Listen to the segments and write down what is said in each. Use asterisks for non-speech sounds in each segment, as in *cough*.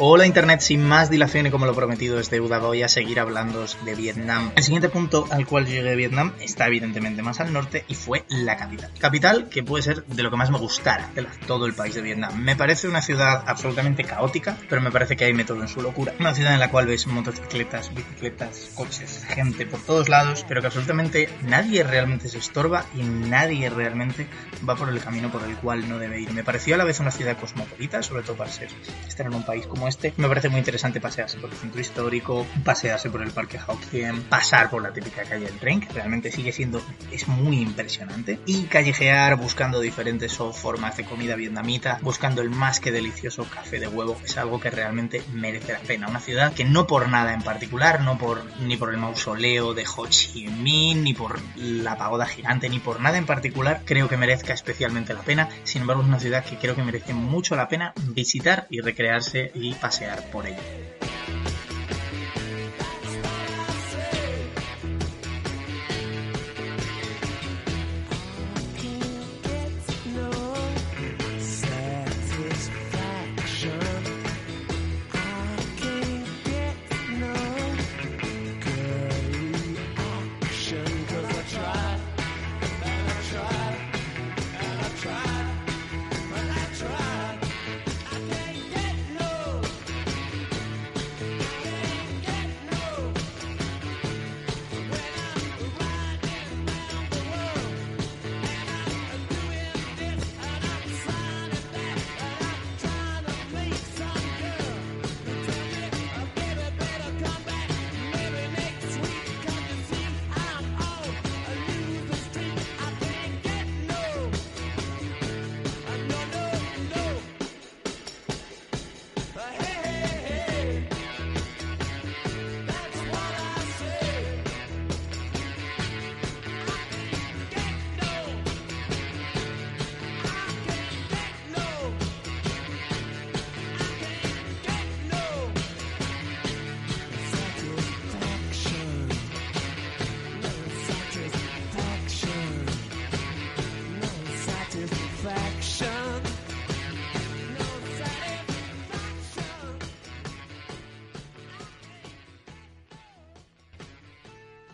Hola Internet, sin más dilación y como lo prometido es deuda, voy a seguir hablando de Vietnam. El siguiente punto al cual llegué a Vietnam está evidentemente más al norte y fue la capital. Capital que puede ser de lo que más me gustara de todo el país de Vietnam. Me parece una ciudad absolutamente caótica, pero me parece que hay método en su locura. Una ciudad en la cual ves motocicletas, bicicletas, coches, gente por todos lados, pero que absolutamente nadie realmente se estorba y nadie realmente va por el camino por el cual no debe ir. Me pareció a la vez una ciudad cosmopolita, sobre todo para ser estar en un país como este, me parece muy interesante pasearse por el centro histórico, pasearse por el parque Hokkien, pasar por la típica calle del tren, que realmente sigue siendo, es muy impresionante, y callejear buscando diferentes formas de comida vietnamita, buscando el más que delicioso café de huevo, es algo que realmente merece la pena. Una ciudad que no por nada en particular, no por ni por el mausoleo de Ho Chi Minh, ni por la pagoda gigante, ni por nada en particular, creo que merezca especialmente la pena. Sin embargo, es una ciudad que creo que merece mucho la pena visitar y recrearse y pasear por ella.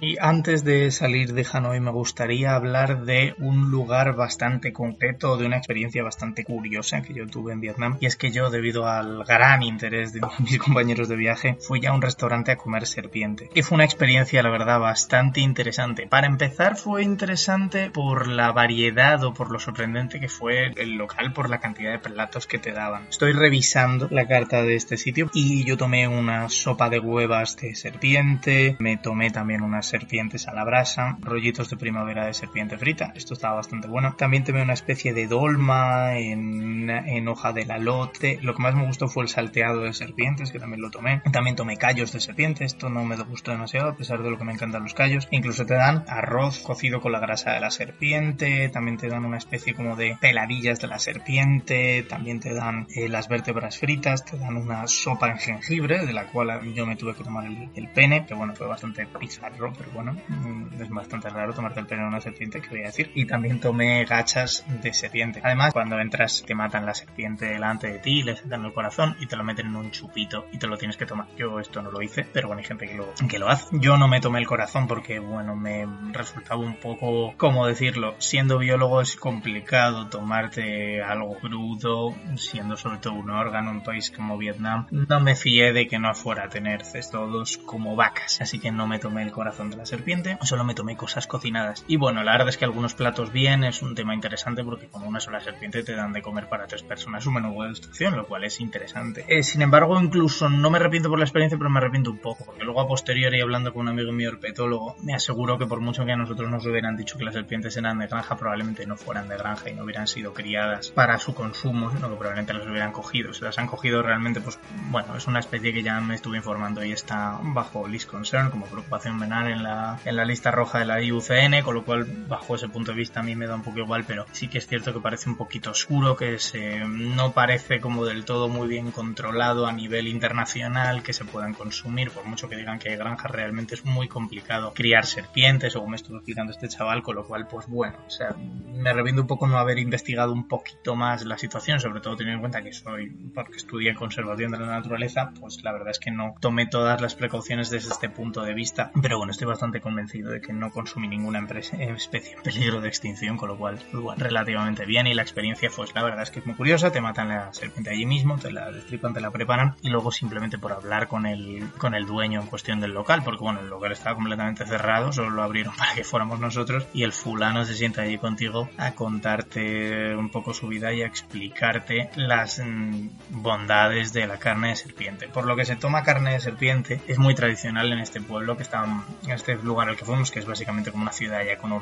Y antes de salir de Hanoi me gustaría hablar de un lugar bastante concreto, de una experiencia bastante curiosa que yo tuve en Vietnam. Y es que yo, debido al gran interés de *laughs* mis compañeros de viaje, fui a un restaurante a comer serpiente. Y fue una experiencia, la verdad, bastante interesante. Para empezar, fue interesante por la variedad o por lo sorprendente que fue el local, por la cantidad de platos que te daban. Estoy revisando la carta de este sitio y yo tomé una sopa de huevas de serpiente, me tomé también unas serpientes a la brasa, rollitos de primavera de serpiente frita, esto estaba bastante bueno. También tomé una especie de dolma en, en hoja de lalote. Lo que más me gustó fue el salteado de serpientes, que también lo tomé. También tomé callos de serpiente, esto no me gustó demasiado, a pesar de lo que me encantan los callos. Incluso te dan arroz cocido con la grasa de la serpiente, también te dan una especie como de peladillas de la serpiente, también te dan eh, las vértebras fritas, te dan una sopa en jengibre, de la cual yo me tuve que tomar el, pene, que bueno, fue bastante pizarro, pero bueno, mm, es bastante raro tomarte el pelo de una serpiente, que voy a decir. Y también tomé gachas de serpiente. Además, cuando entras, te matan la serpiente delante de ti, le sacan el corazón y te lo meten en un chupito y te lo tienes que tomar. Yo esto no lo hice, pero bueno, hay gente que lo, que lo hace. Yo no me tomé el corazón porque, bueno, me resultaba un poco, ¿cómo decirlo? Siendo biólogo es complicado tomarte algo crudo, siendo sobre todo un órgano en un país como Vietnam. No me fié de que no fuera a tener cestodos como vacas, así que no me tomé el corazón de la serpiente, solo me tomé cosas cocinadas. Y bueno, la verdad es que algunos platos bien, es un tema interesante porque como una sola serpiente te dan de comer para tres personas un menú de destrucción, lo cual es interesante. Eh, sin embargo, incluso no me arrepiento por la experiencia, pero me arrepiento un poco, porque luego a posteriori hablando con un amigo mío herpetólogo, me aseguro que por mucho que a nosotros nos hubieran dicho que las serpientes eran de granja, probablemente no fueran de granja y no hubieran sido criadas para su consumo, sino que probablemente las hubieran cogido. Se las han cogido realmente, pues bueno, es una especie que ya me estuve informando y está bajo list concern, como preocupación venal en la, en la lista roja de la IUCN, con lo cual bajo ese punto de vista a mí me da un poco igual, pero sí que es cierto que parece un poquito oscuro, que se, no parece como del todo muy bien controlado a nivel internacional, que se puedan consumir, por mucho que digan que hay granjas, realmente es muy complicado criar serpientes, como me estuvo explicando este chaval, con lo cual, pues bueno, o sea, me reviendo un poco no haber investigado un poquito más la situación, sobre todo teniendo en cuenta que soy, porque estudié conservación de la naturaleza, pues la verdad es que no tomé todas las precauciones desde este punto de vista, pero bueno, estoy bastante convencido de que no consumí ninguna *laughs* especie en peligro de extinción, con lo cual, relativamente bien y la experiencia, pues la verdad es que es muy curiosa, te matan la serpiente allí mismo, te la destripan, te la preparan y luego simplemente por hablar con el, con el dueño en cuestión del local, porque bueno, el local estaba completamente cerrado, solo lo abrieron *laughs* para que fuéramos nosotros y el fulano se sienta allí contigo a contarte un poco su vida y a explicarte las mm, bondades de la carne de serpiente. Por lo que se toma carne de serpiente es muy tradicional en este pueblo que está en este lugar al que fuimos, que es básicamente como una ciudad ya con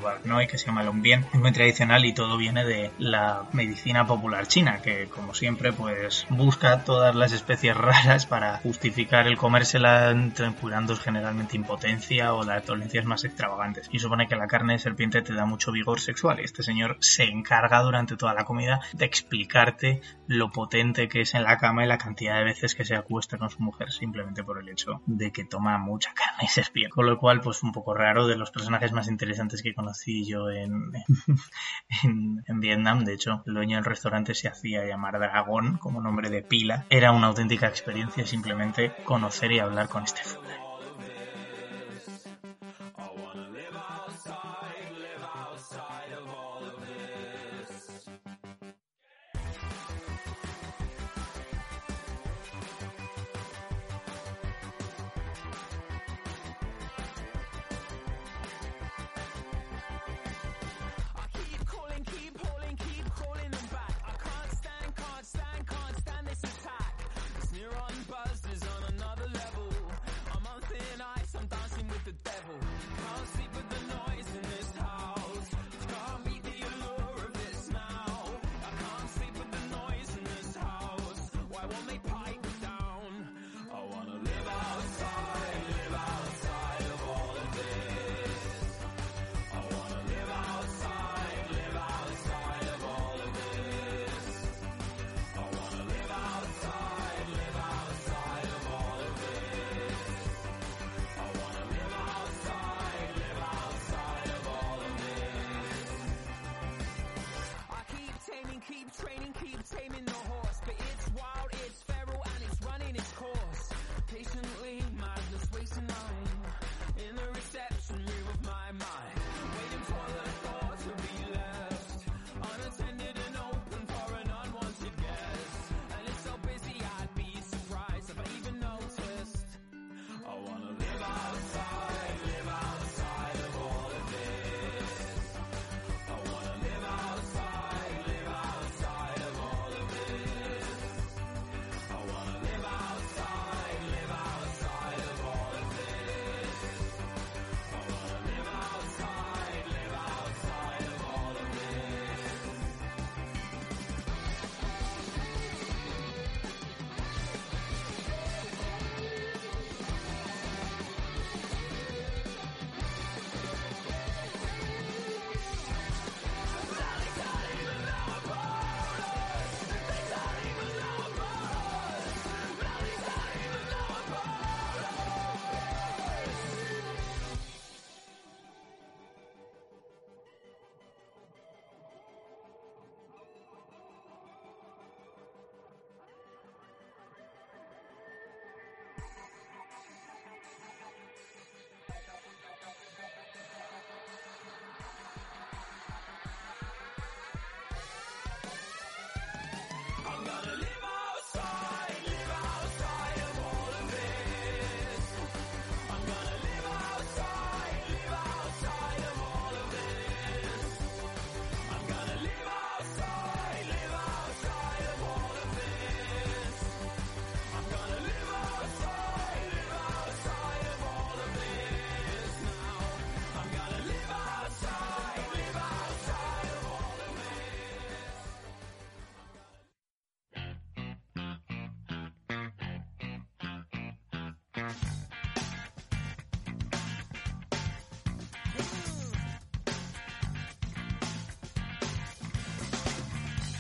y que se llama Lombien. Es muy tradicional y todo viene de la medicina popular china, que como siempre pues busca todas las especies raras para justificar el comérsela curando generalmente impotencia o las dolencias más extravagantes. Y supone que la carne de serpiente te da mucho vigor sexual y este señor se encarga durante toda la comida de explicarte lo potente que es en la cama y la cantidad de veces que se acuesta con su mujer simplemente por el hecho de que toma mucha carne de serpiente. Con lo cual pues un poco raro de los personajes más interesantes que conocí yo en, *laughs* en, en Vietnam. De hecho, el dueño del restaurante se hacía llamar Dragón como nombre de pila. Era una auténtica experiencia simplemente conocer y hablar con este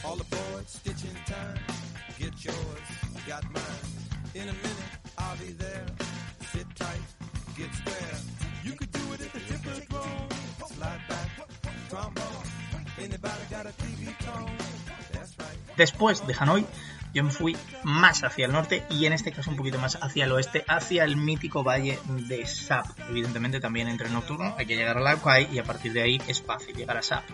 fundador. it's stitching time. Get yours, got mine. In a minute, I'll be there. Sit tight, get square. You could do it at the Tipperdrome. Slide back, trombone. Anybody got a TV tone? That's right. Después de Hanoi, yo me fui más hacia el norte y en este caso un poquito más hacia el oeste, hacia el mítico valle de Sap. Evidentemente también entre nocturno hay que llegar a la Quai y a partir de ahí es fácil llegar a Sap.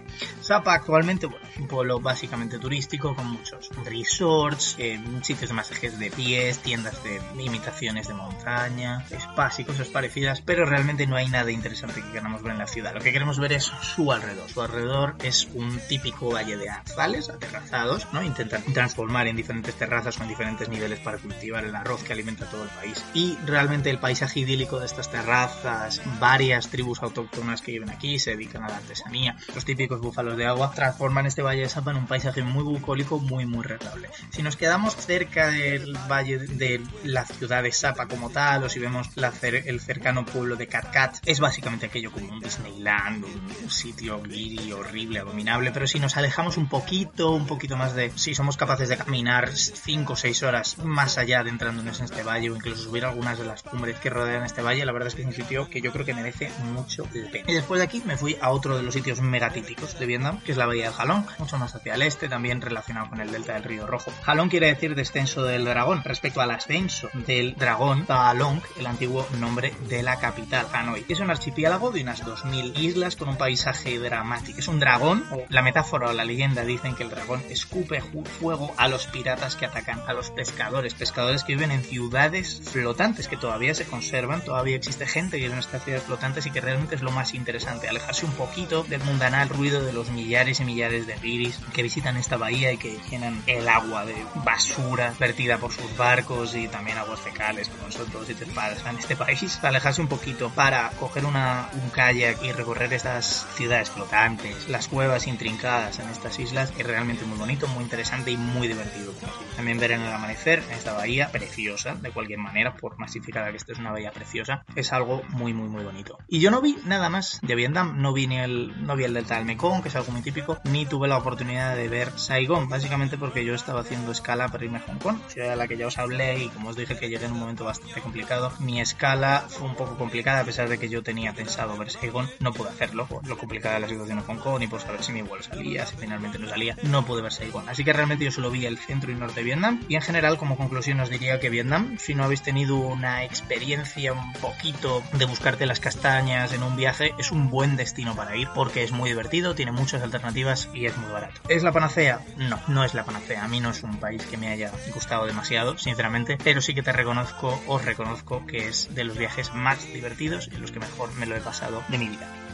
Sap actualmente bueno, es un pueblo básicamente turístico con muchos resorts, eh, sitios de masajes de pies, tiendas de imitaciones de montaña, spas y cosas parecidas, pero realmente no hay nada interesante que queramos ver en la ciudad. Lo que queremos ver es su alrededor. Su alrededor es un típico valle de arzales aterrazados, ¿no? Intentan transformar en diferentes terrazas con diferentes niveles para cultivar el arroz que alimenta todo el país. Y realmente el paisaje idílico de estas terrazas, varias tribus autóctonas que viven aquí, se dedican a la artesanía, los típicos búfalos de agua, transforman este valle de Sapa en un paisaje muy bucólico, muy muy rentable. Si nos quedamos cerca del valle de la ciudad de Sapa como tal, o si vemos la el cercano pueblo de Katkat, es básicamente aquello como un Disneyland, un sitio giri, horrible, abominable, pero si nos alejamos un poquito, un poquito más de, si somos capaces de caminar 5 o 6 horas más allá adentrándonos en este valle o incluso subir algunas de las cumbres que rodean este valle, la verdad es que es un sitio que yo creo que merece mucho la pena. Y después de aquí me fui a otro de los sitios megatípicos de Vietnam, que es la bahía de Halong, mucho más hacia el este, también relacionado con el delta del río Rojo. Halong quiere decir descenso del dragón. Respecto al ascenso del dragón, Halong, el antiguo nombre de la capital, Hanoi. Es un archipiélago de unas 2.000 islas con un paisaje dramático. Es un dragón, o la metáfora o la leyenda dicen que el dragón escupe fuego a los piratas que atacan a los pescadores. Pescadores que viven en ciudades flotantes, que todavía se conservan, todavía existe gente que vive en estas ciudades flotantes y que realmente es lo más interesante. Alejarse un poquito del mundanal ruido de los millares y millares de guiris que visitan esta bahía y que llenan el agua de basura vertida por sus barcos y también aguas fecales, como son todos sitios padres en este país. *laughs* Alejarse un poquito para coger un kayak y recorrer estas ciudades flotantes, las cuevas intrincadas en estas islas, es realmente muy bonito, muy interesante y muy divertido. También ver en el amanecer en esta bahía preciosa, de cualquier manera, por masificada que esta es una bahía preciosa, es algo muy, muy, muy bonito. Y yo no vi nada más de Vietnam, no vi ni el, no vi el delta del Mekong, que es algo muy típico, ni tuve la oportunidad de ver Saigón, básicamente porque yo estaba haciendo escala para irme a Hong Kong, ciudad de la que ya os hablé y como os dije que llegué en un momento bastante complicado. Mi escala fue un poco complicada, a pesar de que yo tenía pensado ver Saigón, no pude hacerlo, por lo complicada de la situación en Hong Kong y por saber si mi vuelo salía, si finalmente no salía, no pude ver Saigón. Así que realmente yo solo vi el centro y norte de Vietnam y en general como conclusión os diría que Vietnam, si no habéis tenido una experiencia un poquito de buscarte las castañas en un viaje, es un buen destino para ir porque es muy divertido, tiene muchas alternativas y es muy barato. ¿Es la panacea? No, no es la panacea. A mí no es un país que me haya gustado demasiado, sinceramente, pero sí que te reconozco, os reconozco que es de los viajes más divertidos y los que mejor me lo he pasado de mi vida.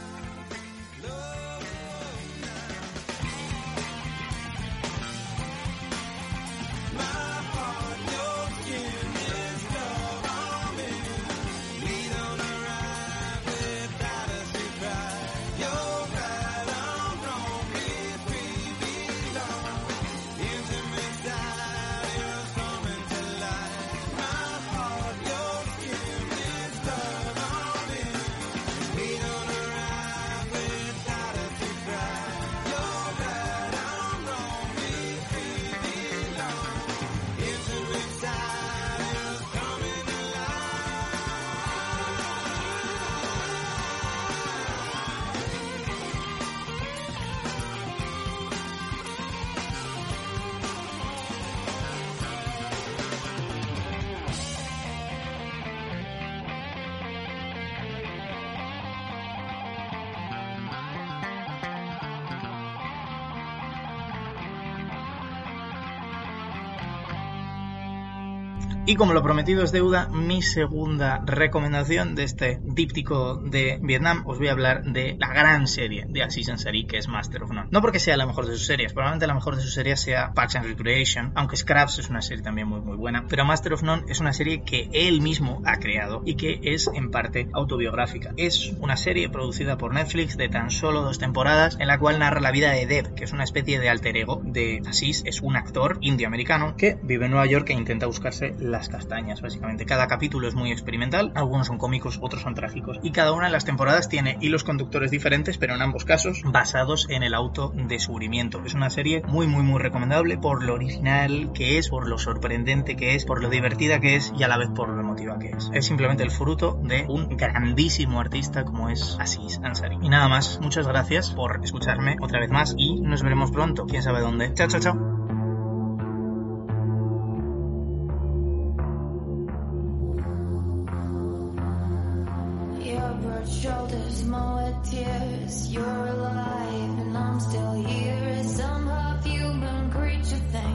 Y como lo prometido es deuda, mi segunda recomendación de este díptico de Vietnam, os voy a hablar de la gran serie de Aziz Ansari, que es Master of None. No porque sea la mejor de sus series, probablemente la mejor de sus series sea Parks and Recreation, aunque Scraps es una serie también muy muy buena, pero Master of None es una serie que él mismo ha creado y que es en parte autobiográfica. Es una serie producida por Netflix de tan solo dos temporadas en la cual narra la vida de Deb, que es una especie de alter ego de Aziz, es un actor indio-americano que vive en Nueva York e intenta buscarse la las castañas, básicamente. Cada capítulo es muy experimental, algunos son cómicos, otros son trágicos. Y cada una de las temporadas tiene hilos conductores diferentes, pero en ambos casos basados en el autodescubrimiento. Es una serie muy, muy, muy recomendable por lo original que es, por lo sorprendente que es, por lo divertida que es y a la vez por lo emotiva que es. Es simplemente el fruto de un grandísimo artista como es Aziz Ansari. Y nada más, muchas gracias por escucharme otra vez más y nos veremos pronto, quién sabe dónde. Chao, chao, chao. bird shoulders mow with tears. You're alive and I'm still here. Some half human creature thing.